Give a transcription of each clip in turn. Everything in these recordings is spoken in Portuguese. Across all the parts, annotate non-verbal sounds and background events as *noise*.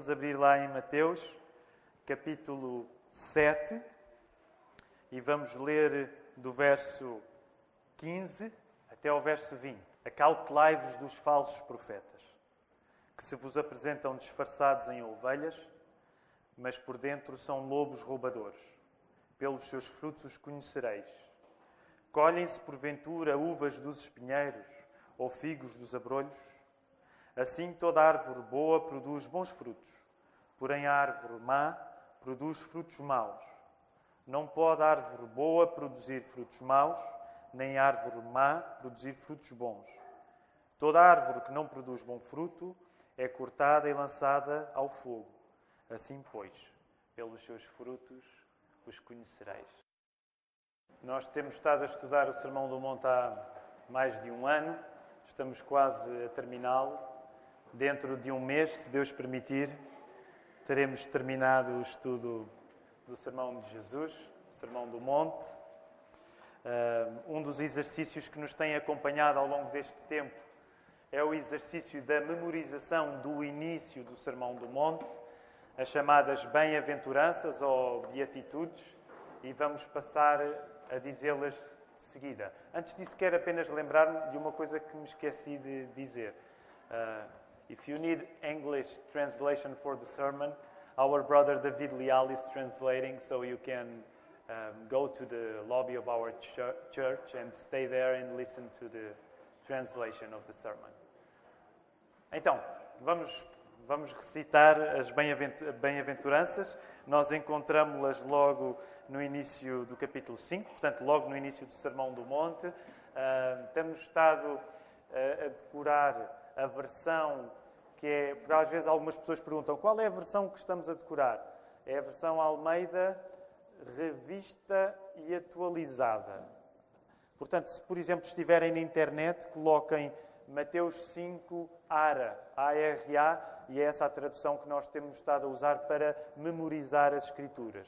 Vamos abrir lá em Mateus, capítulo 7, e vamos ler do verso 15 até ao verso 20. Acautelai-vos dos falsos profetas, que se vos apresentam disfarçados em ovelhas, mas por dentro são lobos roubadores. Pelos seus frutos os conhecereis. Colhem-se porventura uvas dos espinheiros ou figos dos abrolhos? Assim toda árvore boa produz bons frutos, porém a árvore má produz frutos maus. Não pode árvore boa produzir frutos maus, nem árvore má produzir frutos bons. Toda árvore que não produz bom fruto é cortada e lançada ao fogo. Assim, pois, pelos seus frutos os conhecereis. Nós temos estado a estudar o Sermão do Monte há mais de um ano, estamos quase a terminá-lo. Dentro de um mês, se Deus permitir, teremos terminado o estudo do Sermão de Jesus, o Sermão do Monte. Um dos exercícios que nos tem acompanhado ao longo deste tempo é o exercício da memorização do início do Sermão do Monte as chamadas bem-aventuranças ou beatitudes e vamos passar a dizê-las de seguida. Antes disso, quero apenas lembrar-me de uma coisa que me esqueci de dizer. Uh, if you need English translation for the sermon, our brother David Lial is translating, so you can um, go to the lobby of our ch church and stay there and listen to the translation of the sermon. Então, vamos vamos recitar as bem-aventuranças. Nós encontramos-las logo no início do capítulo 5, portanto, logo no início do Sermão do Monte. Uh, temos estado a decorar a versão que é. Porque às vezes algumas pessoas perguntam qual é a versão que estamos a decorar. É a versão Almeida revista e atualizada. Portanto, se por exemplo estiverem na internet, coloquem Mateus 5 ARA, A-R-A, e é essa a tradução que nós temos estado a usar para memorizar as Escrituras.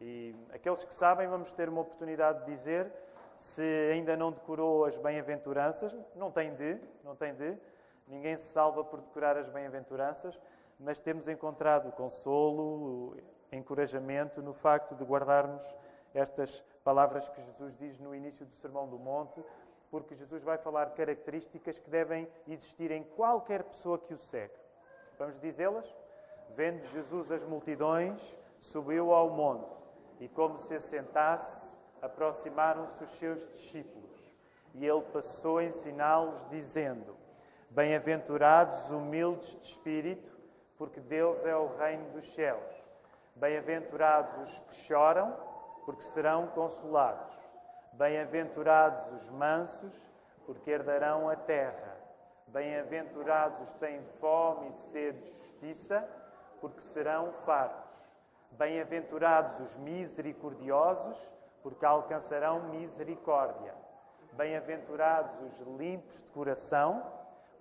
E aqueles que sabem, vamos ter uma oportunidade de dizer, se ainda não decorou as bem-aventuranças, não tem de, não tem de, ninguém se salva por decorar as bem-aventuranças, mas temos encontrado consolo, encorajamento no facto de guardarmos estas palavras que Jesus diz no início do Sermão do Monte, porque Jesus vai falar de características que devem existir em qualquer pessoa que o segue. Vamos dizê-las? Vendo Jesus as multidões, subiu ao monte e, como se assentasse, aproximaram-se os seus discípulos. E ele passou a ensiná-los, dizendo: Bem-aventurados os humildes de espírito, porque Deus é o reino dos céus. Bem-aventurados os que choram, porque serão consolados. Bem-aventurados os mansos, porque herdarão a terra. Bem-aventurados os que têm fome e sede de justiça, porque serão fartos. Bem-aventurados os misericordiosos, porque alcançarão misericórdia. Bem-aventurados os limpos de coração,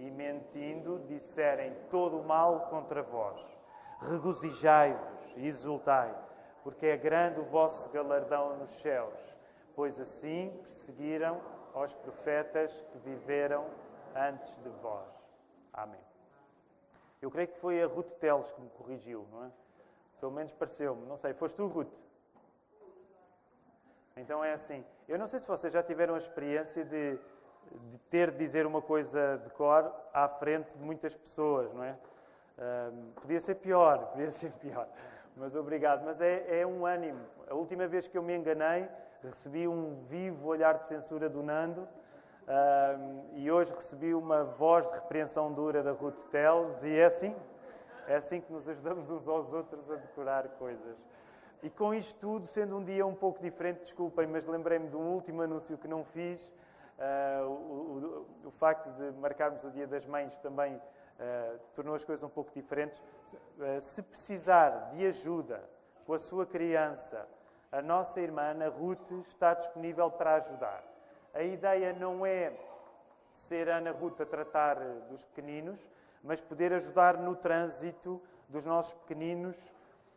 e, mentindo, disserem todo o mal contra vós. Regozijai-vos e exultai, porque é grande o vosso galardão nos céus pois assim perseguiram aos profetas que viveram antes de vós. Amém. Eu creio que foi a Ruth Teles que me corrigiu, não é? Pelo menos pareceu-me. Não sei, foste tu, Ruth? Então é assim. Eu não sei se vocês já tiveram a experiência de, de ter de dizer uma coisa de cor à frente de muitas pessoas, não é? Podia ser pior, *laughs* podia ser pior. Mas obrigado. Mas é, é um ânimo. A última vez que eu me enganei, recebi um vivo olhar de censura do Nando e hoje recebi uma voz de repreensão dura da Ruth Teles e é assim, é assim que nos ajudamos uns aos outros a decorar coisas. E com isto tudo, sendo um dia um pouco diferente, desculpem, mas lembrei-me de um último anúncio que não fiz, uh, o, o, o, facto de marcarmos o Dia das Mães também uh, tornou as coisas um pouco diferentes. Uh, se precisar de ajuda com a sua criança, a nossa irmã Ana Ruth está disponível para ajudar. A ideia não é ser Ana Ruth a tratar dos pequeninos, mas poder ajudar no trânsito dos nossos pequeninos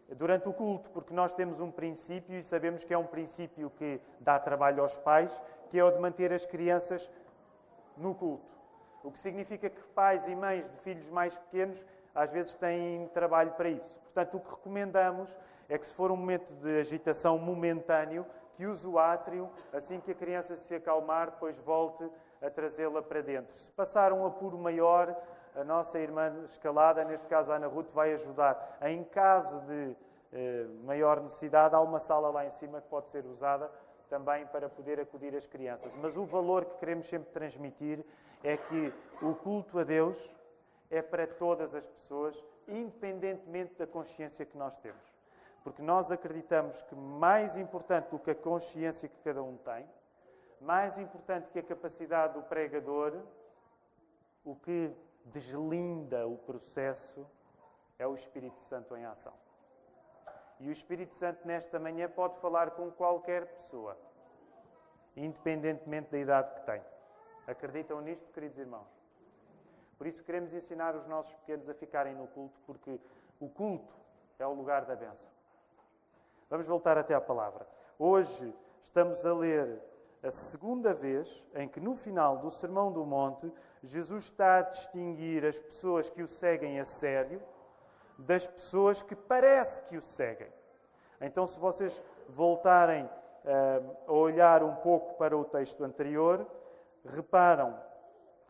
durante o culto, porque nós temos um princípio e sabemos que é um princípio que dá trabalho aos pais, que é o de manter as crianças no culto. O que significa que pais e mães de filhos mais pequenos às vezes têm trabalho para isso. Portanto, o que recomendamos é que, se for um momento de agitação momentâneo, que use o átrio, assim que a criança se acalmar, depois volte a trazê-la para dentro. Se passar um apuro maior, a nossa irmã escalada, neste caso a Ana Ruth, vai ajudar. Em caso de eh, maior necessidade, há uma sala lá em cima que pode ser usada também para poder acudir as crianças. Mas o valor que queremos sempre transmitir é que o culto a Deus é para todas as pessoas, independentemente da consciência que nós temos. Porque nós acreditamos que mais importante do que a consciência que cada um tem, mais importante que a capacidade do pregador, o que deslinda o processo é o Espírito Santo em ação. E o Espírito Santo, nesta manhã, pode falar com qualquer pessoa, independentemente da idade que tem. Acreditam nisto, queridos irmãos? Por isso queremos ensinar os nossos pequenos a ficarem no culto, porque o culto é o lugar da benção. Vamos voltar até à palavra. Hoje estamos a ler a segunda vez em que, no final do Sermão do Monte, Jesus está a distinguir as pessoas que o seguem a sério das pessoas que parece que o seguem. Então, se vocês voltarem uh, a olhar um pouco para o texto anterior, reparam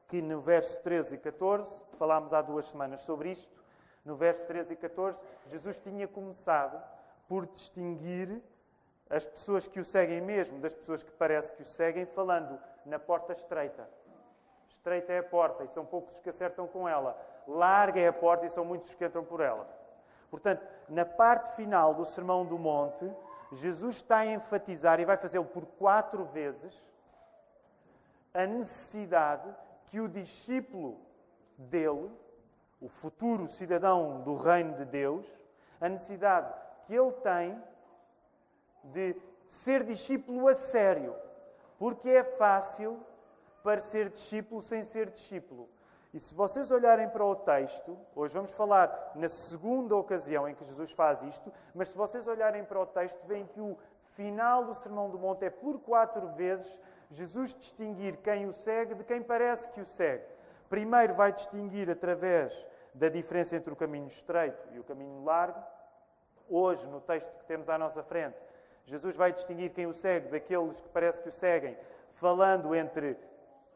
que no verso 13 e 14, falámos há duas semanas sobre isto, no verso 13 e 14, Jesus tinha começado por distinguir as pessoas que o seguem mesmo das pessoas que parece que o seguem, falando na porta estreita. Estreita é a porta e são poucos os que acertam com ela. Larga é a porta e são muitos os que entram por ela. Portanto, na parte final do Sermão do Monte, Jesus está a enfatizar, e vai fazê-lo por quatro vezes, a necessidade que o discípulo dele, o futuro cidadão do reino de Deus, a necessidade que ele tem de ser discípulo a sério, porque é fácil para ser discípulo sem ser discípulo. E se vocês olharem para o texto, hoje vamos falar na segunda ocasião em que Jesus faz isto, mas se vocês olharem para o texto, veem que o final do Sermão do Monte é por quatro vezes Jesus distinguir quem o segue de quem parece que o segue. Primeiro vai distinguir através da diferença entre o caminho estreito e o caminho largo. Hoje, no texto que temos à nossa frente, Jesus vai distinguir quem o segue daqueles que parece que o seguem, falando entre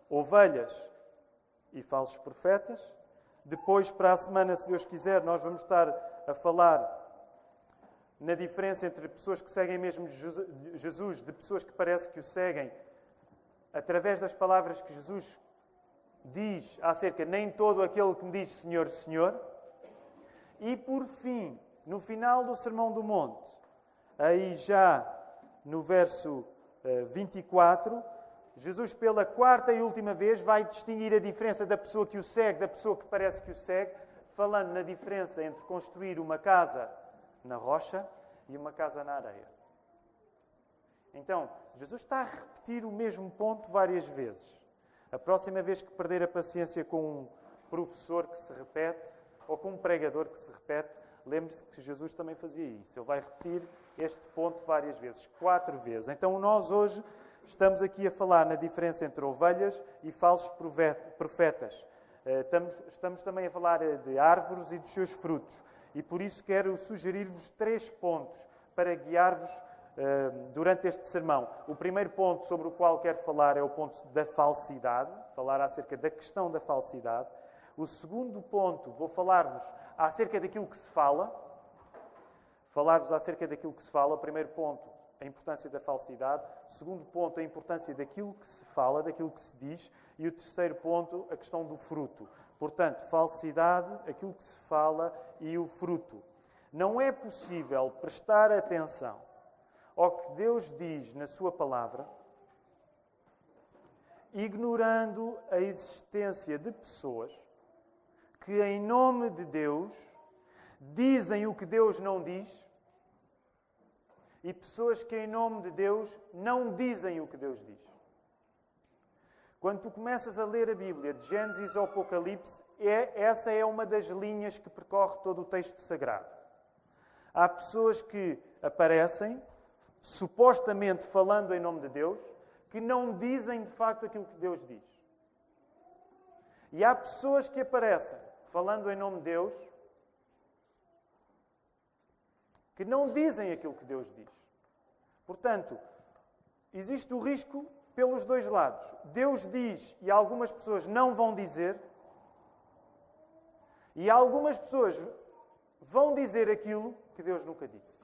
ovelhas e falsos profetas. Depois, para a semana, se Deus quiser, nós vamos estar a falar na diferença entre pessoas que seguem mesmo Jesus, de pessoas que parece que o seguem, através das palavras que Jesus diz acerca nem todo aquele que me diz Senhor, Senhor. E por fim, no final do Sermão do Monte, aí já no verso 24, eh, Jesus, pela quarta e última vez, vai distinguir a diferença da pessoa que o segue da pessoa que parece que o segue, falando na diferença entre construir uma casa na rocha e uma casa na areia. Então, Jesus está a repetir o mesmo ponto várias vezes. A próxima vez que perder a paciência com um professor que se repete ou com um pregador que se repete, lembre-se que Jesus também fazia isso. Ele vai repetir este ponto várias vezes, quatro vezes. Então, nós hoje estamos aqui a falar na diferença entre ovelhas e falsos profetas. Eh, estamos, estamos também a falar eh, de árvores e dos seus frutos. E por isso quero sugerir-vos três pontos para guiar-vos eh, durante este sermão. O primeiro ponto sobre o qual quero falar é o ponto da falsidade, falar acerca da questão da falsidade. O segundo ponto, vou falar-vos acerca daquilo que se fala. Falar-vos acerca daquilo que se fala. O primeiro ponto, a importância da falsidade. Segundo ponto, a importância daquilo que se fala, daquilo que se diz. E o terceiro ponto, a questão do fruto. Portanto, falsidade, aquilo que se fala e o fruto. Não é possível prestar atenção ao que Deus diz na Sua palavra, ignorando a existência de pessoas que, em nome de Deus, dizem o que Deus não diz e pessoas que, em nome de Deus, não dizem o que Deus diz. Quando tu começas a ler a Bíblia, de Gênesis ao Apocalipse, é, essa é uma das linhas que percorre todo o texto sagrado. Há pessoas que aparecem, supostamente falando em nome de Deus, que não dizem de facto aquilo que Deus diz. E há pessoas que aparecem falando em nome de Deus, que não dizem aquilo que Deus diz. Portanto, existe o risco pelos dois lados. Deus diz e algumas pessoas não vão dizer, e algumas pessoas vão dizer aquilo que Deus nunca disse.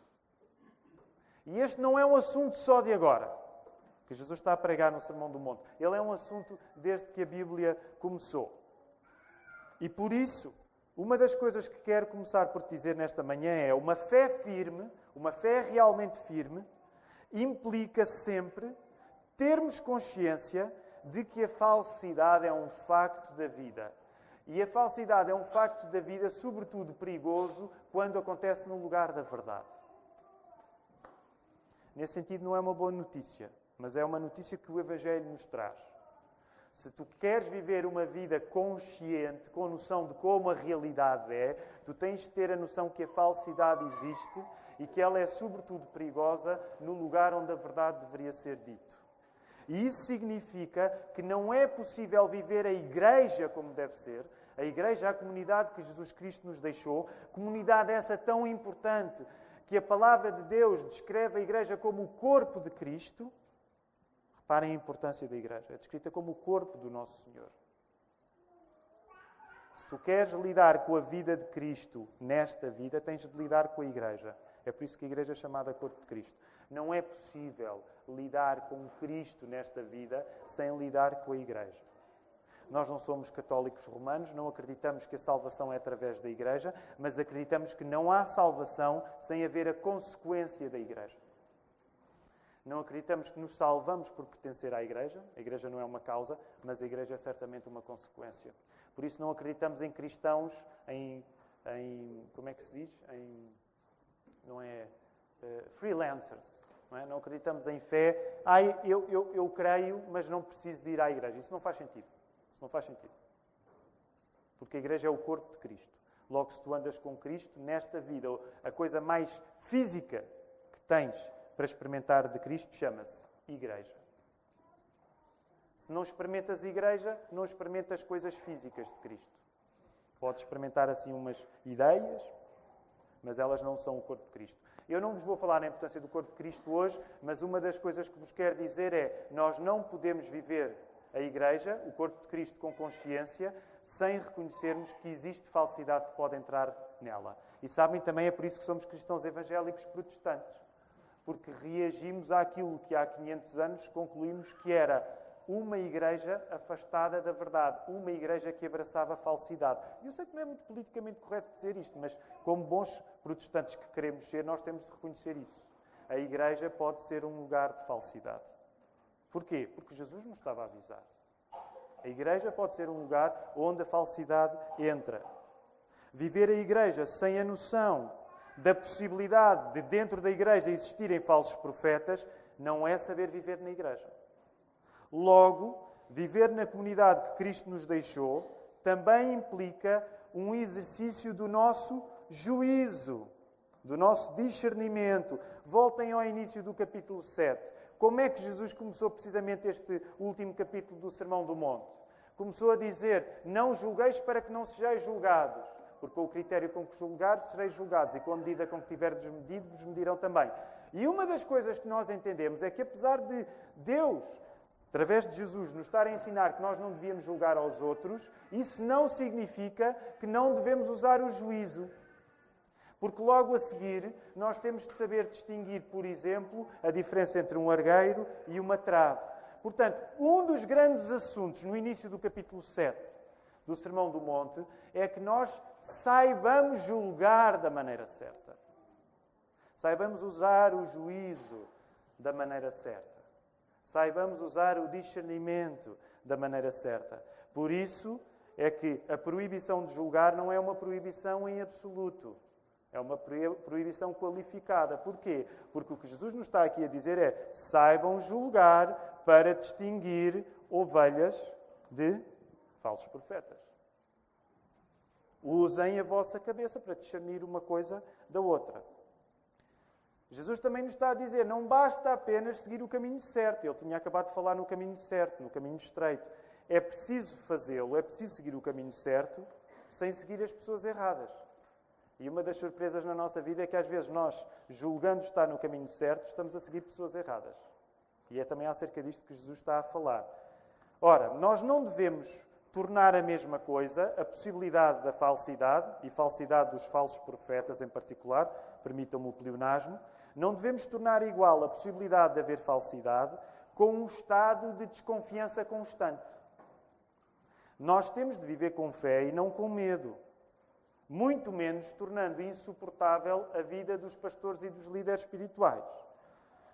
E este não é um assunto só de agora, que Jesus está a pregar no Sermão do Monte. Ele é um assunto desde que a Bíblia começou. E por isso, uma das coisas que quero começar por te dizer nesta manhã é uma fé firme, uma fé realmente firme, implica sempre termos consciência de que a falsidade é um facto da vida. E a falsidade é um facto da vida, sobretudo perigoso, quando acontece no lugar da verdade. Nesse sentido, não é uma boa notícia, mas é uma notícia que o Evangelho nos traz. Se tu queres viver uma vida consciente, com noção de como a realidade é, tu tens de ter a noção que a falsidade existe e que ela é, sobretudo, perigosa no lugar onde a verdade deveria ser dito. E isso significa que não é possível viver a igreja como deve ser, a igreja, a comunidade que Jesus Cristo nos deixou, comunidade essa tão importante que a palavra de Deus descreve a igreja como o corpo de Cristo. Reparem a importância da igreja. É descrita como o corpo do nosso Senhor. Se tu queres lidar com a vida de Cristo nesta vida, tens de lidar com a igreja. É por isso que a igreja é chamada corpo de Cristo. Não é possível lidar com Cristo nesta vida sem lidar com a igreja. Nós não somos católicos romanos, não acreditamos que a salvação é através da igreja, mas acreditamos que não há salvação sem haver a consequência da igreja. Não acreditamos que nos salvamos por pertencer à Igreja. A Igreja não é uma causa, mas a Igreja é certamente uma consequência. Por isso não acreditamos em cristãos, em, em como é que se diz? Em, não é? Uh, freelancers. Não, é? não, acreditamos em fé. Ah, eu, eu, eu creio, mas não preciso de ir à Igreja. Isso não faz sentido. Isso não faz sentido. Porque a Igreja é o corpo de Cristo. Logo, se tu andas com Cristo, nesta vida, a coisa mais física que tens para experimentar de Cristo chama-se Igreja. Se não experimentas Igreja, não experimentas coisas físicas de Cristo. Podes experimentar assim umas ideias, mas elas não são o corpo de Cristo. Eu não vos vou falar na importância do corpo de Cristo hoje, mas uma das coisas que vos quero dizer é: nós não podemos viver a Igreja, o corpo de Cristo, com consciência, sem reconhecermos que existe falsidade que pode entrar nela. E sabem, também é por isso que somos cristãos evangélicos protestantes porque reagimos àquilo que há 500 anos concluímos que era uma igreja afastada da verdade, uma igreja que abraçava a falsidade. Eu sei que não é muito politicamente correto dizer isto, mas como bons protestantes que queremos ser, nós temos de reconhecer isso. A igreja pode ser um lugar de falsidade. Porquê? Porque Jesus nos estava a avisar. A igreja pode ser um lugar onde a falsidade entra. Viver a igreja sem a noção da possibilidade de dentro da igreja existirem falsos profetas, não é saber viver na igreja. Logo, viver na comunidade que Cristo nos deixou também implica um exercício do nosso juízo, do nosso discernimento. Voltem ao início do capítulo 7. Como é que Jesus começou precisamente este último capítulo do Sermão do Monte? Começou a dizer: Não julgueis para que não sejais julgados porque com o critério com que julgar sereis julgados, e com a medida com que tiverdes medido, vos medirão também. E uma das coisas que nós entendemos é que, apesar de Deus, através de Jesus, nos estar a ensinar que nós não devíamos julgar aos outros, isso não significa que não devemos usar o juízo. Porque logo a seguir nós temos de saber distinguir, por exemplo, a diferença entre um argueiro e uma trave. Portanto, um dos grandes assuntos no início do capítulo 7 do Sermão do Monte é que nós saibamos julgar da maneira certa. Saibamos usar o juízo da maneira certa. Saibamos usar o discernimento da maneira certa. Por isso, é que a proibição de julgar não é uma proibição em absoluto. É uma proibição qualificada. Porquê? Porque o que Jesus nos está aqui a dizer é: saibam julgar para distinguir ovelhas de falsos profetas. Usem a vossa cabeça para discernir uma coisa da outra. Jesus também nos está a dizer: não basta apenas seguir o caminho certo. Ele tinha acabado de falar no caminho certo, no caminho estreito. É preciso fazê-lo, é preciso seguir o caminho certo, sem seguir as pessoas erradas. E uma das surpresas na nossa vida é que às vezes nós, julgando estar no caminho certo, estamos a seguir pessoas erradas. E é também acerca disto que Jesus está a falar. Ora, nós não devemos tornar a mesma coisa a possibilidade da falsidade, e falsidade dos falsos profetas em particular, permitam-me o pleonasmo, não devemos tornar igual a possibilidade de haver falsidade com um estado de desconfiança constante. Nós temos de viver com fé e não com medo muito menos tornando insuportável a vida dos pastores e dos líderes espirituais.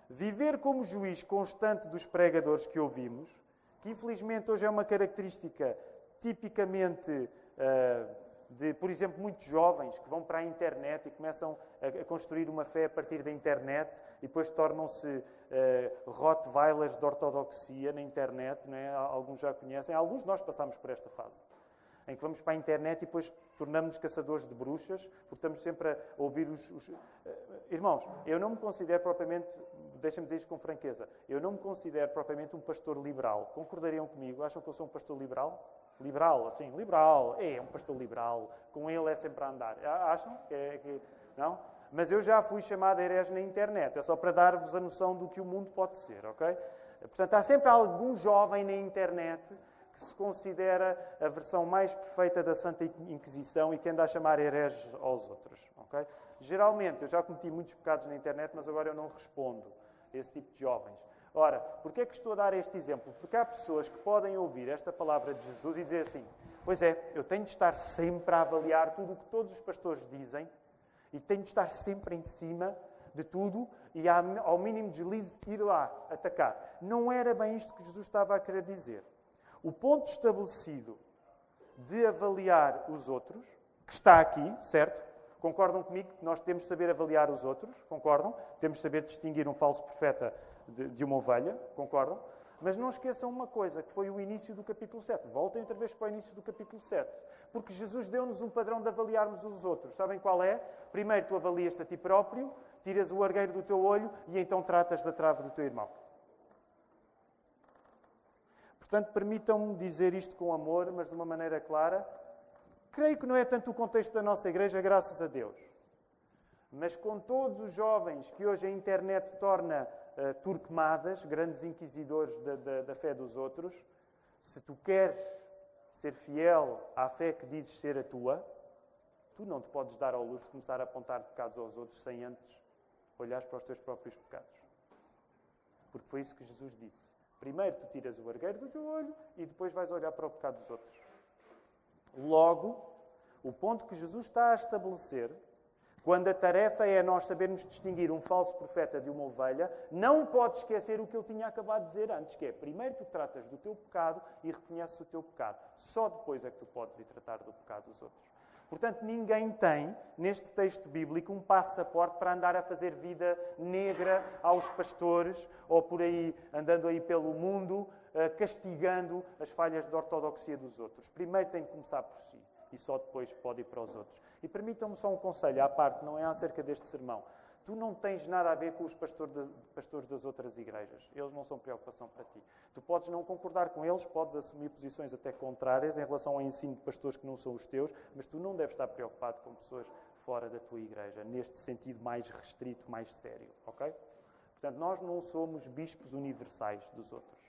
Viver como juiz constante dos pregadores que ouvimos, que infelizmente hoje é uma característica tipicamente uh, de, por exemplo, muitos jovens que vão para a internet e começam a, a construir uma fé a partir da internet e depois tornam-se uh, rottweilers de ortodoxia na internet, né? alguns já conhecem, alguns de nós passamos por esta fase em que vamos para a internet e depois tornamos-nos caçadores de bruxas, porque estamos sempre a ouvir os, os... Uh, irmãos, eu não me considero propriamente, deixa-me dizer isto com franqueza, eu não me considero propriamente um pastor liberal. Concordariam comigo? Acham que eu sou um pastor liberal? Liberal, assim, liberal, é um pastor liberal, com ele é sempre a andar. Acham é, que não? Mas eu já fui chamado herege na internet, é só para dar-vos a noção do que o mundo pode ser, ok? Portanto, há sempre algum jovem na internet que se considera a versão mais perfeita da Santa Inquisição e que anda a chamar hereges aos outros. Okay? Geralmente, eu já cometi muitos pecados na internet, mas agora eu não respondo a esse tipo de jovens. Ora, porquê é que estou a dar este exemplo? Porque há pessoas que podem ouvir esta palavra de Jesus e dizer assim: Pois é, eu tenho de estar sempre a avaliar tudo o que todos os pastores dizem e tenho de estar sempre em cima de tudo e ao mínimo deslize ir lá atacar. Não era bem isto que Jesus estava a querer dizer. O ponto estabelecido de avaliar os outros, que está aqui, certo? Concordam comigo que nós temos de saber avaliar os outros? Concordam? Temos de saber distinguir um falso profeta de, de uma ovelha? Concordam? Mas não esqueçam uma coisa, que foi o início do capítulo 7. Voltem outra vez para o início do capítulo 7. Porque Jesus deu-nos um padrão de avaliarmos os outros. Sabem qual é? Primeiro tu avalias-te a ti próprio, tiras o argueiro do teu olho e então tratas da trave do teu irmão. Portanto, permitam-me dizer isto com amor, mas de uma maneira clara. Creio que não é tanto o contexto da nossa igreja, graças a Deus. Mas com todos os jovens que hoje a internet torna uh, turquemadas, grandes inquisidores da, da, da fé dos outros, se tu queres ser fiel à fé que dizes ser a tua, tu não te podes dar ao luxo de começar a apontar pecados aos outros sem antes olhares para os teus próprios pecados. Porque foi isso que Jesus disse. Primeiro tu tiras o argueiro do teu olho e depois vais olhar para o pecado dos outros. Logo, o ponto que Jesus está a estabelecer, quando a tarefa é nós sabermos distinguir um falso profeta de uma ovelha, não pode esquecer o que ele tinha acabado de dizer antes, que é primeiro tu tratas do teu pecado e reconheces o teu pecado. Só depois é que tu podes ir tratar do pecado dos outros. Portanto, ninguém tem, neste texto bíblico, um passaporte para andar a fazer vida negra aos pastores ou por aí, andando aí pelo mundo, eh, castigando as falhas de ortodoxia dos outros. Primeiro tem que começar por si e só depois pode ir para os outros. E permitam-me só um conselho à parte, não é acerca deste sermão. Tu não tens nada a ver com os pastores das outras igrejas. Eles não são preocupação para ti. Tu podes não concordar com eles, podes assumir posições até contrárias em relação ao ensino de pastores que não são os teus, mas tu não deves estar preocupado com pessoas fora da tua igreja, neste sentido mais restrito, mais sério, ok? Portanto, nós não somos bispos universais dos outros.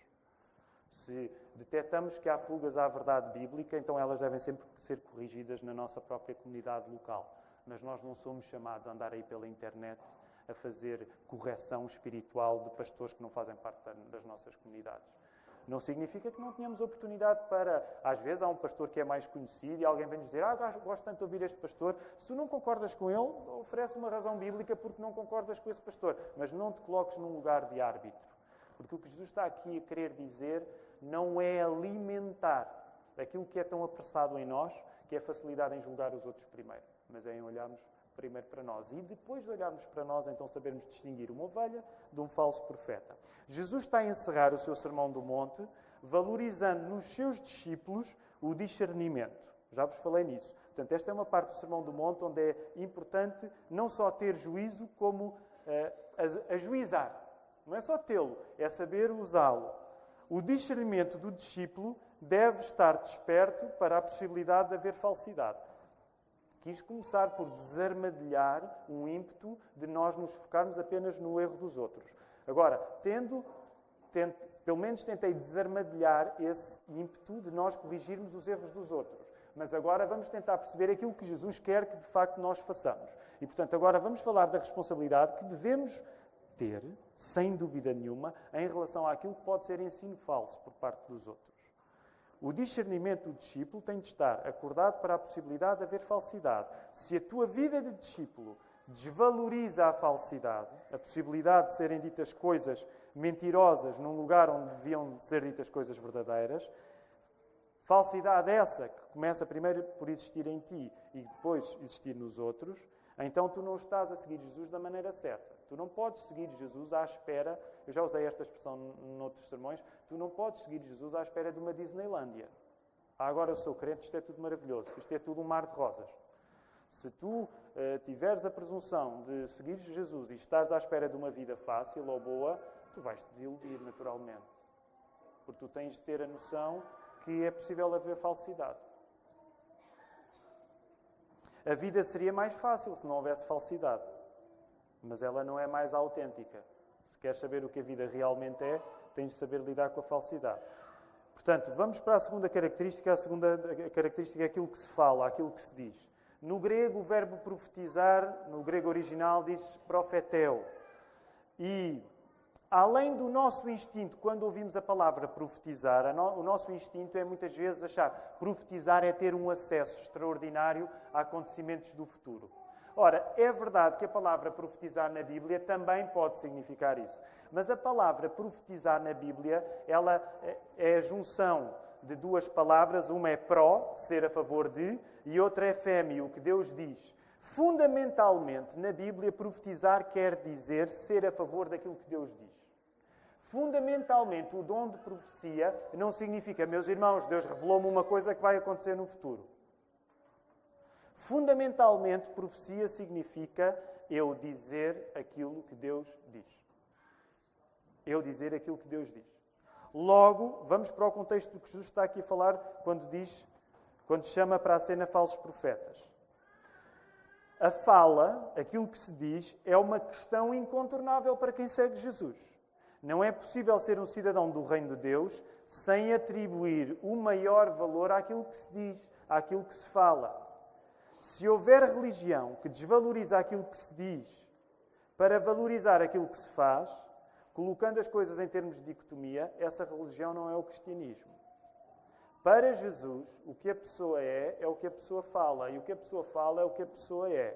Se detectamos que há fugas à verdade bíblica, então elas devem sempre ser corrigidas na nossa própria comunidade local mas nós não somos chamados a andar aí pela internet a fazer correção espiritual de pastores que não fazem parte das nossas comunidades. Não significa que não tenhamos oportunidade para. Às vezes há um pastor que é mais conhecido e alguém vem dizer: Ah, gosto tanto de ouvir este pastor. Se tu não concordas com ele, oferece uma razão bíblica porque não concordas com esse pastor. Mas não te coloques num lugar de árbitro. Porque o que Jesus está aqui a querer dizer não é alimentar Aquilo que é tão apressado em nós, que é a facilidade em julgar os outros primeiro, mas é em olharmos primeiro para nós. E depois de olharmos para nós, então sabermos distinguir uma ovelha de um falso profeta. Jesus está a encerrar o seu sermão do monte, valorizando nos seus discípulos o discernimento. Já vos falei nisso. Portanto, esta é uma parte do Sermão do Monte onde é importante não só ter juízo, como uh, ajuizar. Não é só tê-lo, é saber usá-lo. O discernimento do discípulo deve estar desperto para a possibilidade de haver falsidade. Quis começar por desarmadilhar um ímpeto de nós nos focarmos apenas no erro dos outros. Agora, tendo, pelo menos tentei desarmadilhar esse ímpeto de nós corrigirmos os erros dos outros. Mas agora vamos tentar perceber aquilo que Jesus quer que de facto nós façamos. E portanto, agora vamos falar da responsabilidade que devemos ter, sem dúvida nenhuma, em relação àquilo que pode ser ensino falso por parte dos outros. O discernimento do discípulo tem de estar acordado para a possibilidade de haver falsidade. Se a tua vida de discípulo desvaloriza a falsidade, a possibilidade de serem ditas coisas mentirosas num lugar onde deviam ser ditas coisas verdadeiras, falsidade essa que começa primeiro por existir em ti e depois existir nos outros, então tu não estás a seguir Jesus da maneira certa. Tu não podes seguir Jesus à espera, eu já usei esta expressão noutros sermões, tu não podes seguir Jesus à espera de uma Disneylândia. Ah, agora eu sou crente, isto é tudo maravilhoso, isto é tudo um mar de rosas. Se tu uh, tiveres a presunção de seguir Jesus e estás à espera de uma vida fácil ou boa, tu vais te desiludir naturalmente. Porque tu tens de ter a noção que é possível haver falsidade. A vida seria mais fácil se não houvesse falsidade, mas ela não é mais autêntica. Se queres saber o que a vida realmente é, tens de saber lidar com a falsidade. Portanto, vamos para a segunda característica. A segunda característica é aquilo que se fala, aquilo que se diz. No grego, o verbo profetizar, no grego original, diz profeteu. E além do nosso instinto, quando ouvimos a palavra profetizar, o nosso instinto é muitas vezes achar profetizar é ter um acesso extraordinário a acontecimentos do futuro. Ora, é verdade que a palavra profetizar na Bíblia também pode significar isso. Mas a palavra profetizar na Bíblia, ela é, é a junção de duas palavras, uma é pró, ser a favor de, e outra é fêmeo, o que Deus diz. Fundamentalmente, na Bíblia, profetizar quer dizer ser a favor daquilo que Deus diz. Fundamentalmente, o dom de profecia não significa, meus irmãos, Deus revelou-me uma coisa que vai acontecer no futuro. Fundamentalmente, profecia significa eu dizer aquilo que Deus diz. Eu dizer aquilo que Deus diz. Logo, vamos para o contexto do que Jesus está aqui a falar quando diz, quando chama para a cena falsos profetas. A fala, aquilo que se diz, é uma questão incontornável para quem segue Jesus. Não é possível ser um cidadão do reino de Deus sem atribuir o maior valor àquilo que se diz, àquilo que se fala. Se houver religião que desvaloriza aquilo que se diz para valorizar aquilo que se faz, colocando as coisas em termos de dicotomia, essa religião não é o cristianismo. Para Jesus, o que a pessoa é, é o que a pessoa fala, e o que a pessoa fala é o que a pessoa é.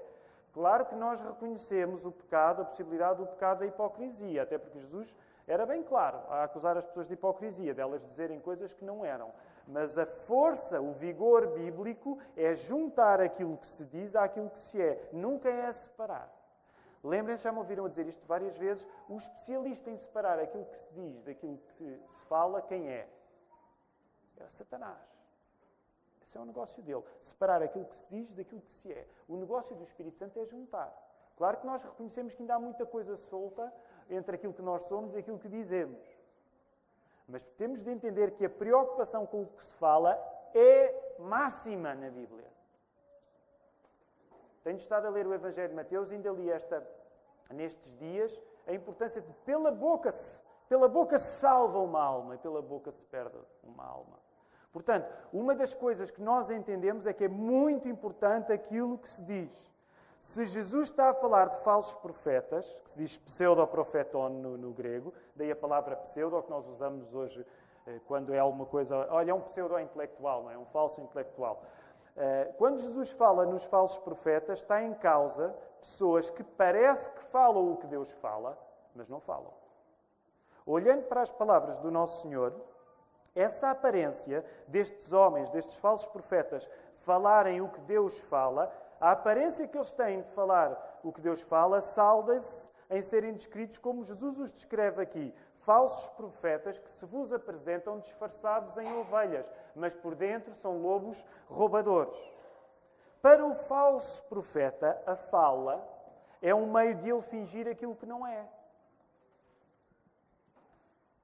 Claro que nós reconhecemos o pecado, a possibilidade do pecado da hipocrisia, até porque Jesus era bem claro a acusar as pessoas de hipocrisia, delas dizerem coisas que não eram. Mas a força, o vigor bíblico é juntar aquilo que se diz àquilo que se é. Nunca é separar. Lembrem-se, já me ouviram dizer isto várias vezes, o especialista em separar aquilo que se diz daquilo que se fala, quem é? É Satanás. Esse é o negócio dele. Separar aquilo que se diz daquilo que se é. O negócio do Espírito Santo é juntar. Claro que nós reconhecemos que ainda há muita coisa solta entre aquilo que nós somos e aquilo que dizemos. Mas temos de entender que a preocupação com o que se fala é máxima na Bíblia. Tenho estado a ler o Evangelho de Mateus, ainda li esta nestes dias, a importância de pela boca se, pela boca se salva uma alma e pela boca se perde uma alma. Portanto, uma das coisas que nós entendemos é que é muito importante aquilo que se diz. Se Jesus está a falar de falsos profetas, que se diz pseudoprofeton no, no grego, daí a palavra pseudo, que nós usamos hoje eh, quando é alguma coisa. Olha, é um pseudo-intelectual, não é? Um falso intelectual. Eh, quando Jesus fala nos falsos profetas, está em causa pessoas que parece que falam o que Deus fala, mas não falam. Olhando para as palavras do Nosso Senhor, Essa aparência destes homens, destes falsos profetas, falarem o que Deus fala, a aparência que eles têm de falar o que Deus fala, salda-se em serem descritos como Jesus os descreve aqui. Falsos profetas que se vos apresentam disfarçados em ovelhas, mas por dentro são lobos roubadores. Para o falso profeta, a fala é um meio de ele fingir aquilo que não é.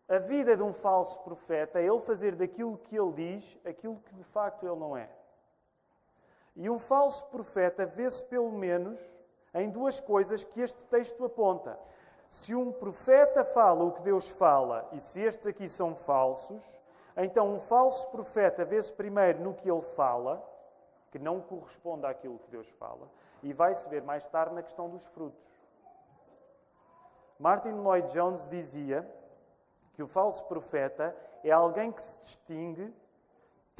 A vida de um falso profeta é ele fazer daquilo que ele diz aquilo que de facto ele não é. E um falso profeta vê-se pelo menos em duas coisas que este texto aponta. Se um profeta fala o que Deus fala, e se estes aqui são falsos, então um falso profeta vê-se primeiro no que ele fala, que não corresponde àquilo que Deus fala, e vai-se ver mais tarde na questão dos frutos. Martin Lloyd Jones dizia que o falso profeta é alguém que se distingue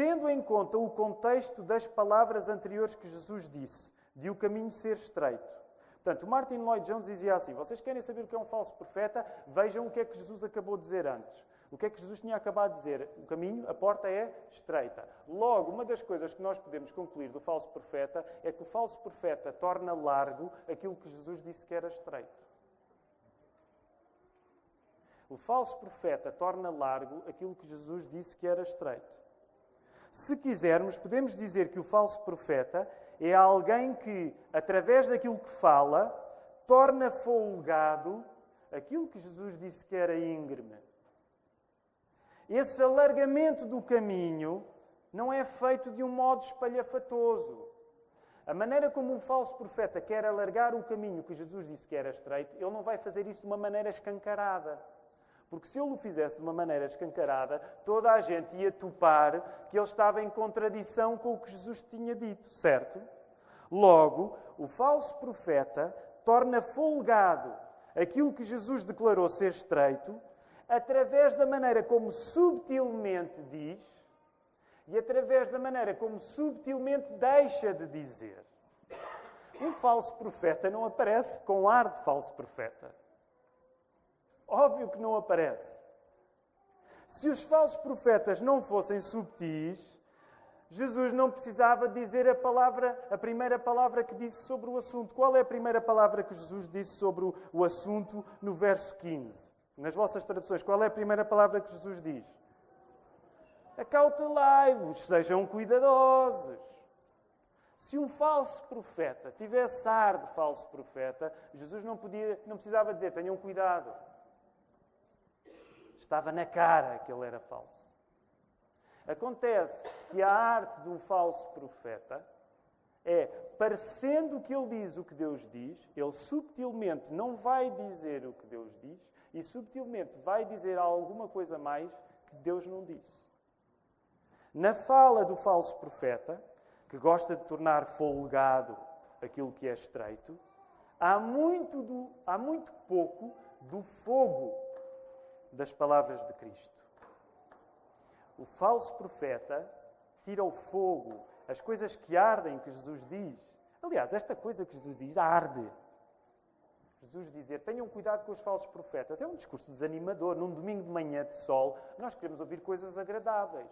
tendo em conta o contexto das palavras anteriores que Jesus disse, de o caminho ser estreito. Portanto, Martin Lloyd Jones dizia assim: vocês querem saber o que é um falso profeta? Vejam o que é que Jesus acabou de dizer antes. O que é que Jesus tinha acabado de dizer? O caminho, a porta é estreita. Logo, uma das coisas que nós podemos concluir do falso profeta é que o falso profeta torna largo aquilo que Jesus disse que era estreito. O falso profeta torna largo aquilo que Jesus disse que era estreito. Se quisermos, podemos dizer que o falso profeta é alguém que, através daquilo que fala, torna folgado aquilo que Jesus disse que era íngreme. Esse alargamento do caminho não é feito de um modo espalhafatoso. A maneira como um falso profeta quer alargar o caminho que Jesus disse que era estreito, ele não vai fazer isso de uma maneira escancarada. Porque se ele o fizesse de uma maneira escancarada, toda a gente ia topar que ele estava em contradição com o que Jesus tinha dito, certo? Logo, o falso profeta torna folgado aquilo que Jesus declarou ser estreito, através da maneira como subtilmente diz e através da maneira como subtilmente deixa de dizer. Um falso profeta não aparece com ar de falso profeta. Óbvio que não aparece. Se os falsos profetas não fossem subtis, Jesus não precisava dizer a palavra, a primeira palavra que disse sobre o assunto. Qual é a primeira palavra que Jesus disse sobre o, assunto no verso 15? Nas vossas traduções, qual é a primeira palavra que Jesus diz? Acautelai-vos, sejam cuidadosos. Se um falso profeta tivesse ar de falso profeta, Jesus não, podia, não precisava dizer: tenham cuidado. Estava na cara que ele era falso. Acontece que a arte de um falso profeta é, parecendo que ele diz o que Deus diz, ele subtilmente não vai dizer o que Deus diz e subtilmente vai dizer alguma coisa mais que Deus não disse. Na fala do falso profeta, que gosta de tornar folgado aquilo que é estreito, há muito, do, há muito pouco do fogo das palavras de Cristo. O falso profeta tira o fogo, as coisas que ardem que Jesus diz. Aliás, esta coisa que Jesus diz arde. Jesus dizer tenham cuidado com os falsos profetas é um discurso desanimador. Num domingo de manhã de sol, nós queremos ouvir coisas agradáveis.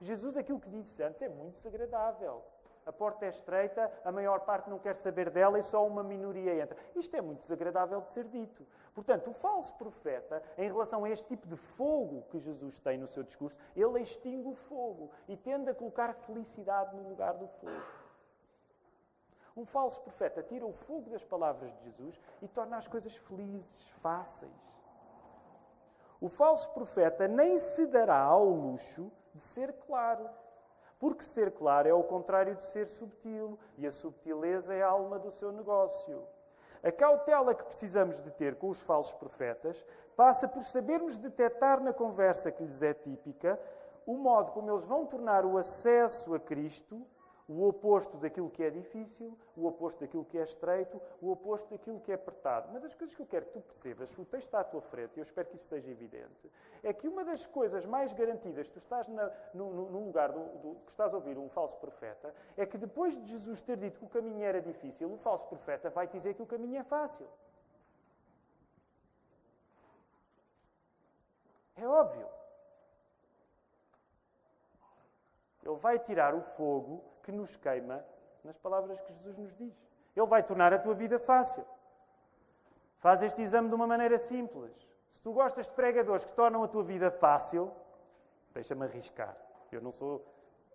Jesus, aquilo que disse antes, é muito desagradável a porta é estreita, a maior parte não quer saber dela e só uma minoria entra. Isto é muito desagradável de ser dito. Portanto, o falso profeta, em relação a este tipo de fogo que Jesus tem no seu discurso, ele extingue o fogo e tende a colocar felicidade no lugar do fogo. Um falso profeta tira o fogo das palavras de Jesus e torna as coisas felizes, fáceis. O falso profeta nem se dará ao luxo de ser claro. Porque ser claro é o contrário de ser subtil, e a subtileza é a alma do seu negócio. A cautela que precisamos de ter com os falsos profetas passa por sabermos detectar na conversa que lhes é típica o modo como eles vão tornar o acesso a Cristo o oposto daquilo que é difícil, o oposto daquilo que é estreito, o oposto daquilo que é apertado. Uma das coisas que eu quero que tu percebas, o texto está à tua frente, e eu espero que isto seja evidente, é que uma das coisas mais garantidas, tu estás na, no, no, lugar do, do, que estás a ouvir um falso profeta, é que depois de Jesus ter dito que o caminho era difícil, o falso profeta vai dizer que o caminho é fácil. É óbvio. Ele vai tirar o fogo que nos queima nas palavras que Jesus nos diz. Ele vai tornar a tua vida fácil. Faz este exame de uma maneira simples. Se tu gostas de pregadores que tornam a tua vida fácil, deixa-me arriscar. Eu não sou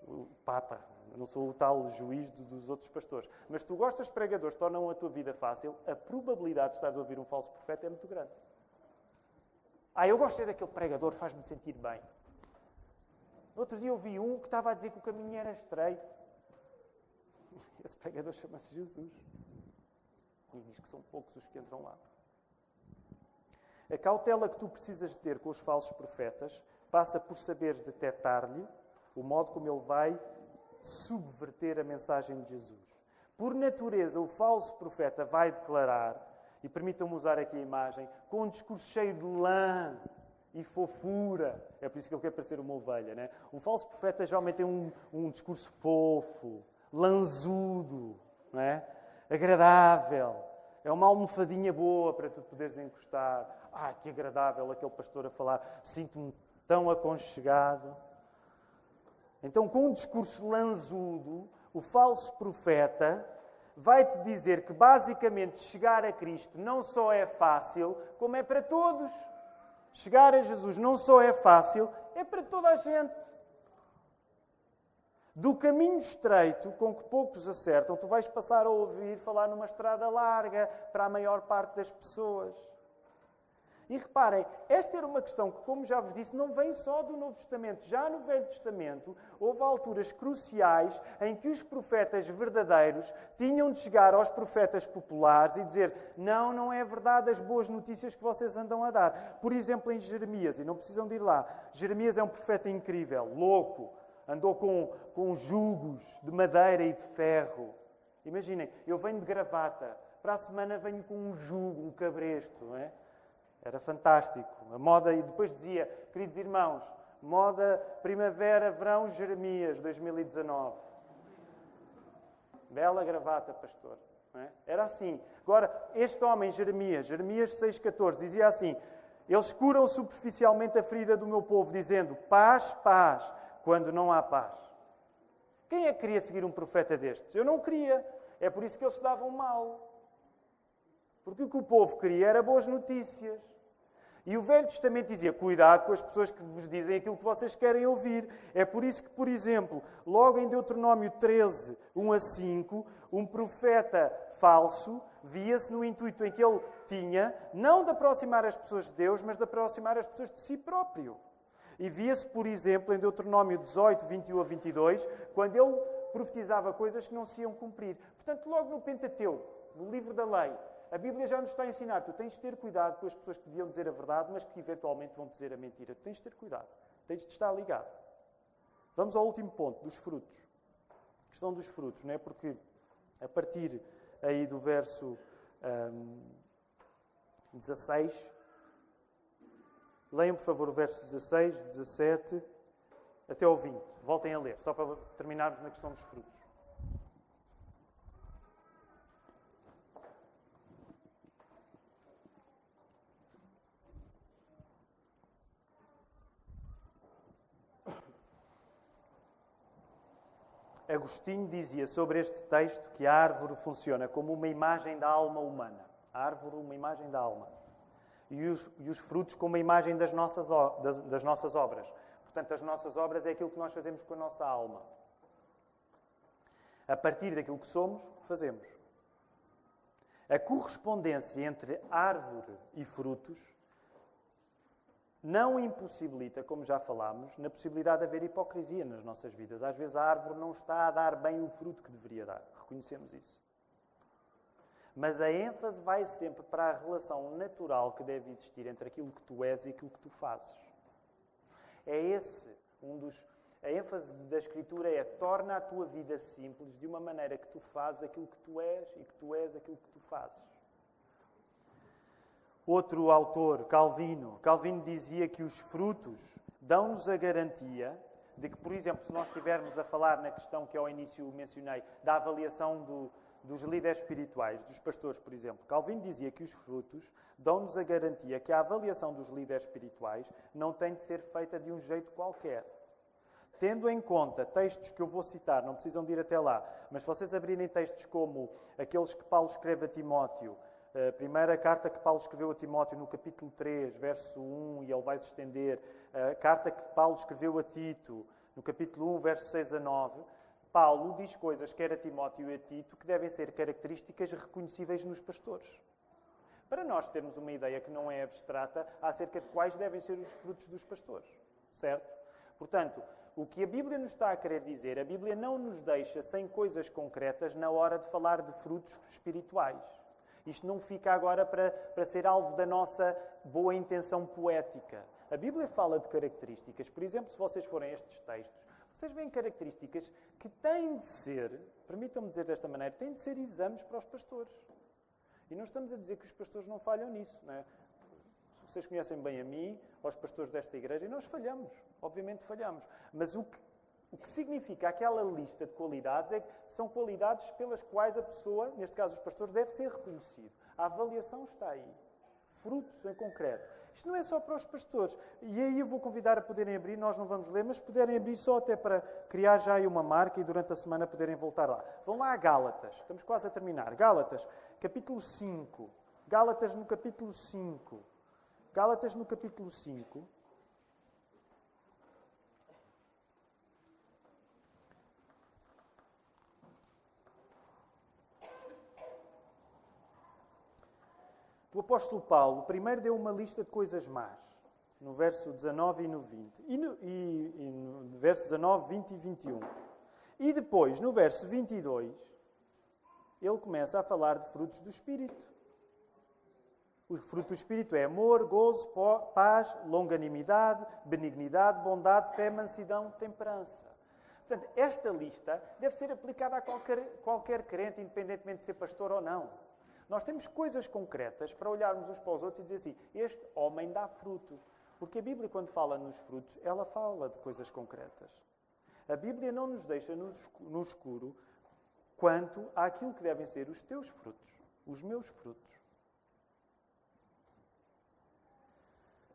o Papa, eu não sou o tal juiz dos outros pastores. Mas se tu gostas de pregadores que tornam a tua vida fácil, a probabilidade de estares a ouvir um falso profeta é muito grande. Ah, eu gosto daquele pregador, faz-me sentir bem. No outro dia eu vi um que estava a dizer que o caminho era estreito. *laughs* Esse pregador chama-se Jesus. E diz que são poucos os que entram lá. A cautela que tu precisas ter com os falsos profetas passa por saberes detectar-lhe o modo como ele vai subverter a mensagem de Jesus. Por natureza, o falso profeta vai declarar, e permitam-me usar aqui a imagem, com um discurso cheio de lã e fofura. É por isso que ele quer parecer uma ovelha. Né? O falso profeta geralmente tem um, um discurso fofo, lanzudo, não é? agradável. É uma almofadinha boa para tu poderes encostar. Ah, que agradável aquele pastor a falar. Sinto-me tão aconchegado. Então, com um discurso lanzudo, o falso profeta vai-te dizer que basicamente chegar a Cristo não só é fácil, como é para todos. Chegar a Jesus não só é fácil, é para toda a gente. Do caminho estreito, com que poucos acertam, tu vais passar a ouvir falar numa estrada larga para a maior parte das pessoas. E reparem, esta era uma questão que, como já vos disse, não vem só do Novo Testamento. Já no Velho Testamento, houve alturas cruciais em que os profetas verdadeiros tinham de chegar aos profetas populares e dizer: Não, não é verdade as boas notícias que vocês andam a dar. Por exemplo, em Jeremias, e não precisam de ir lá. Jeremias é um profeta incrível, louco, andou com, com jugos de madeira e de ferro. Imaginem, eu venho de gravata, para a semana venho com um jugo, um cabresto, não é? Era fantástico. A moda, e depois dizia, queridos irmãos, moda primavera, verão, Jeremias 2019. Bela gravata, pastor. É? Era assim. Agora, este homem, Jeremias, Jeremias 6,14, dizia assim: Eles curam superficialmente a ferida do meu povo, dizendo paz, paz, quando não há paz. Quem é que queria seguir um profeta destes? Eu não queria. É por isso que eles se davam mal. Porque o que o povo queria era boas notícias. E o Velho Testamento dizia: cuidado com as pessoas que vos dizem aquilo que vocês querem ouvir. É por isso que, por exemplo, logo em Deuteronômio 13, 1 a 5, um profeta falso via-se no intuito em que ele tinha, não de aproximar as pessoas de Deus, mas de aproximar as pessoas de si próprio. E via-se, por exemplo, em Deuteronômio 18, 21 a 22, quando ele profetizava coisas que não se iam cumprir. Portanto, logo no Pentateuco, no livro da lei, a Bíblia já nos está a ensinar. Tu tens de ter cuidado com as pessoas que deviam dizer a verdade, mas que eventualmente vão dizer a mentira. Tu tens de ter cuidado. Tens de estar ligado. Vamos ao último ponto, dos frutos. A questão dos frutos, não é? Porque a partir aí do verso um, 16, leiam por favor o verso 16, 17 até ao 20. Voltem a ler, só para terminarmos na questão dos frutos. Agostinho dizia sobre este texto que a árvore funciona como uma imagem da alma humana. A árvore, uma imagem da alma. E os, e os frutos, como uma imagem das nossas, das, das nossas obras. Portanto, as nossas obras é aquilo que nós fazemos com a nossa alma. A partir daquilo que somos, fazemos. A correspondência entre árvore e frutos não impossibilita, como já falámos, na possibilidade de haver hipocrisia nas nossas vidas. Às vezes a árvore não está a dar bem o fruto que deveria dar. Reconhecemos isso. Mas a ênfase vai sempre para a relação natural que deve existir entre aquilo que tu és e aquilo que tu fazes. É esse um dos. A ênfase da Escritura é torna a tua vida simples de uma maneira que tu fazes aquilo que tu és e que tu és aquilo que tu fazes. Outro autor, Calvino, Calvino dizia que os frutos dão-nos a garantia de que, por exemplo, se nós estivermos a falar na questão que ao início mencionei, da avaliação do, dos líderes espirituais, dos pastores, por exemplo, Calvino dizia que os frutos dão-nos a garantia que a avaliação dos líderes espirituais não tem de ser feita de um jeito qualquer. Tendo em conta textos que eu vou citar, não precisam de ir até lá, mas se vocês abrirem textos como aqueles que Paulo escreve a Timóteo, a primeira carta que Paulo escreveu a Timóteo no capítulo 3, verso 1, e ele vai se estender, a carta que Paulo escreveu a Tito no capítulo 1, verso 6 a 9, Paulo diz coisas, quer a Timóteo e a Tito, que devem ser características reconhecíveis nos pastores. Para nós termos uma ideia que não é abstrata acerca de quais devem ser os frutos dos pastores. Certo? Portanto, o que a Bíblia nos está a querer dizer, a Bíblia não nos deixa sem coisas concretas na hora de falar de frutos espirituais. Isto não fica agora para, para ser alvo da nossa boa intenção poética. A Bíblia fala de características. Por exemplo, se vocês forem a estes textos, vocês veem características que têm de ser, permitam-me dizer desta maneira, têm de ser exames para os pastores. E não estamos a dizer que os pastores não falham nisso. Não é? Vocês conhecem bem a mim, aos pastores desta igreja, e nós falhamos. Obviamente falhamos. Mas o que, o que significa aquela lista de qualidades é que são qualidades pelas quais a pessoa, neste caso os pastores, deve ser reconhecido. A avaliação está aí. Frutos em concreto. Isto não é só para os pastores. E aí eu vou convidar a poderem abrir, nós não vamos ler, mas puderem abrir só até para criar já aí uma marca e durante a semana poderem voltar lá. Vão lá a Gálatas. Estamos quase a terminar. Gálatas, capítulo 5. Gálatas no capítulo 5. Gálatas no capítulo 5. O apóstolo Paulo primeiro deu uma lista de coisas más, no verso 19 e no 20. E no, e, e no verso 19, 20 e 21. E depois, no verso 22, ele começa a falar de frutos do Espírito. O fruto do Espírito é amor, gozo, paz, longanimidade, benignidade, bondade, fé, mansidão, temperança. Portanto, esta lista deve ser aplicada a qualquer, qualquer crente, independentemente de ser pastor ou não. Nós temos coisas concretas para olharmos uns para os outros e dizer assim: este homem dá fruto. Porque a Bíblia, quando fala nos frutos, ela fala de coisas concretas. A Bíblia não nos deixa no escuro quanto àquilo que devem ser os teus frutos, os meus frutos.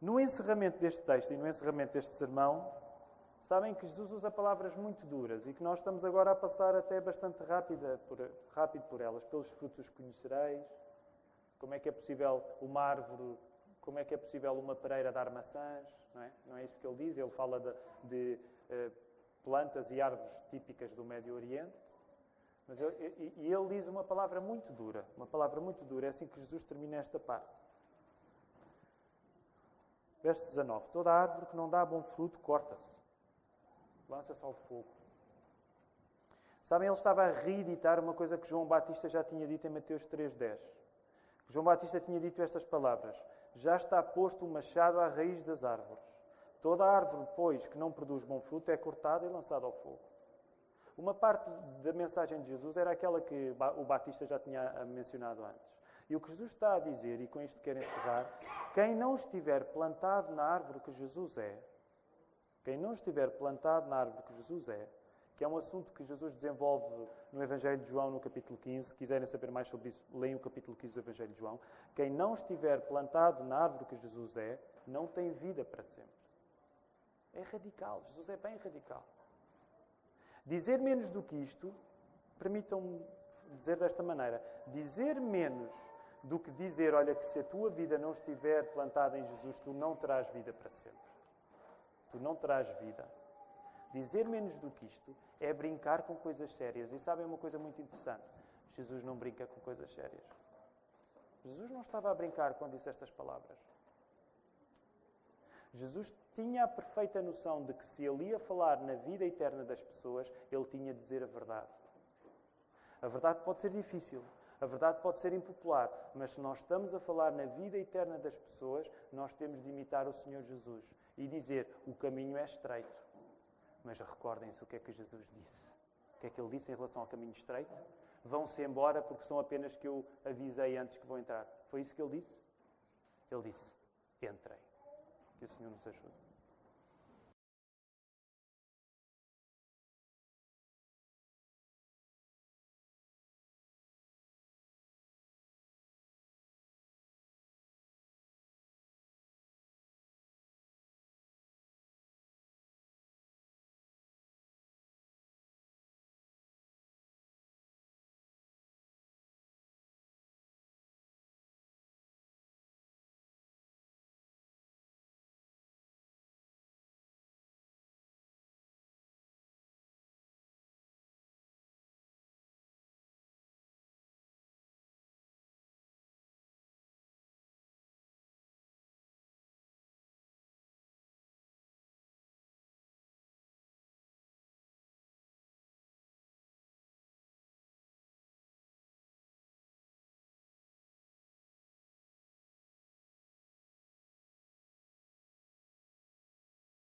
No encerramento deste texto e no encerramento deste sermão, sabem que Jesus usa palavras muito duras e que nós estamos agora a passar até bastante rápida por, rápido por elas. Pelos frutos os conhecereis. Como é que é possível uma árvore, como é que é possível uma pereira dar maçãs? Não é, não é isso que ele diz. Ele fala de, de uh, plantas e árvores típicas do Médio Oriente. Mas ele, e ele diz uma palavra muito dura. Uma palavra muito dura. É assim que Jesus termina esta parte. Verso 19: Toda árvore que não dá bom fruto, corta-se, lança-se ao fogo. Sabem, ele estava a reeditar uma coisa que João Batista já tinha dito em Mateus 3,10. João Batista tinha dito estas palavras: Já está posto o machado à raiz das árvores. Toda árvore, pois, que não produz bom fruto é cortada e lançada ao fogo. Uma parte da mensagem de Jesus era aquela que o Batista já tinha mencionado antes. E o que Jesus está a dizer, e com isto quero encerrar, quem não estiver plantado na árvore que Jesus é, quem não estiver plantado na árvore que Jesus é, que é um assunto que Jesus desenvolve no Evangelho de João, no capítulo 15. Se quiserem saber mais sobre isso, leiam o capítulo 15 do Evangelho de João. Quem não estiver plantado na árvore que Jesus é, não tem vida para sempre. É radical. Jesus é bem radical. Dizer menos do que isto, permitam-me dizer desta maneira: dizer menos do que dizer, olha, que se a tua vida não estiver plantada em Jesus, tu não terás vida para sempre. Tu não terás vida. Dizer menos do que isto é brincar com coisas sérias. E sabem uma coisa muito interessante? Jesus não brinca com coisas sérias. Jesus não estava a brincar quando disse estas palavras. Jesus tinha a perfeita noção de que se ele ia falar na vida eterna das pessoas, ele tinha de dizer a verdade. A verdade pode ser difícil, a verdade pode ser impopular, mas se nós estamos a falar na vida eterna das pessoas, nós temos de imitar o Senhor Jesus e dizer: o caminho é estreito. Mas recordem-se o que é que Jesus disse. O que é que ele disse em relação ao caminho estreito? Vão-se embora porque são apenas que eu avisei antes que vão entrar. Foi isso que ele disse? Ele disse: entrem. Que o Senhor nos ajude.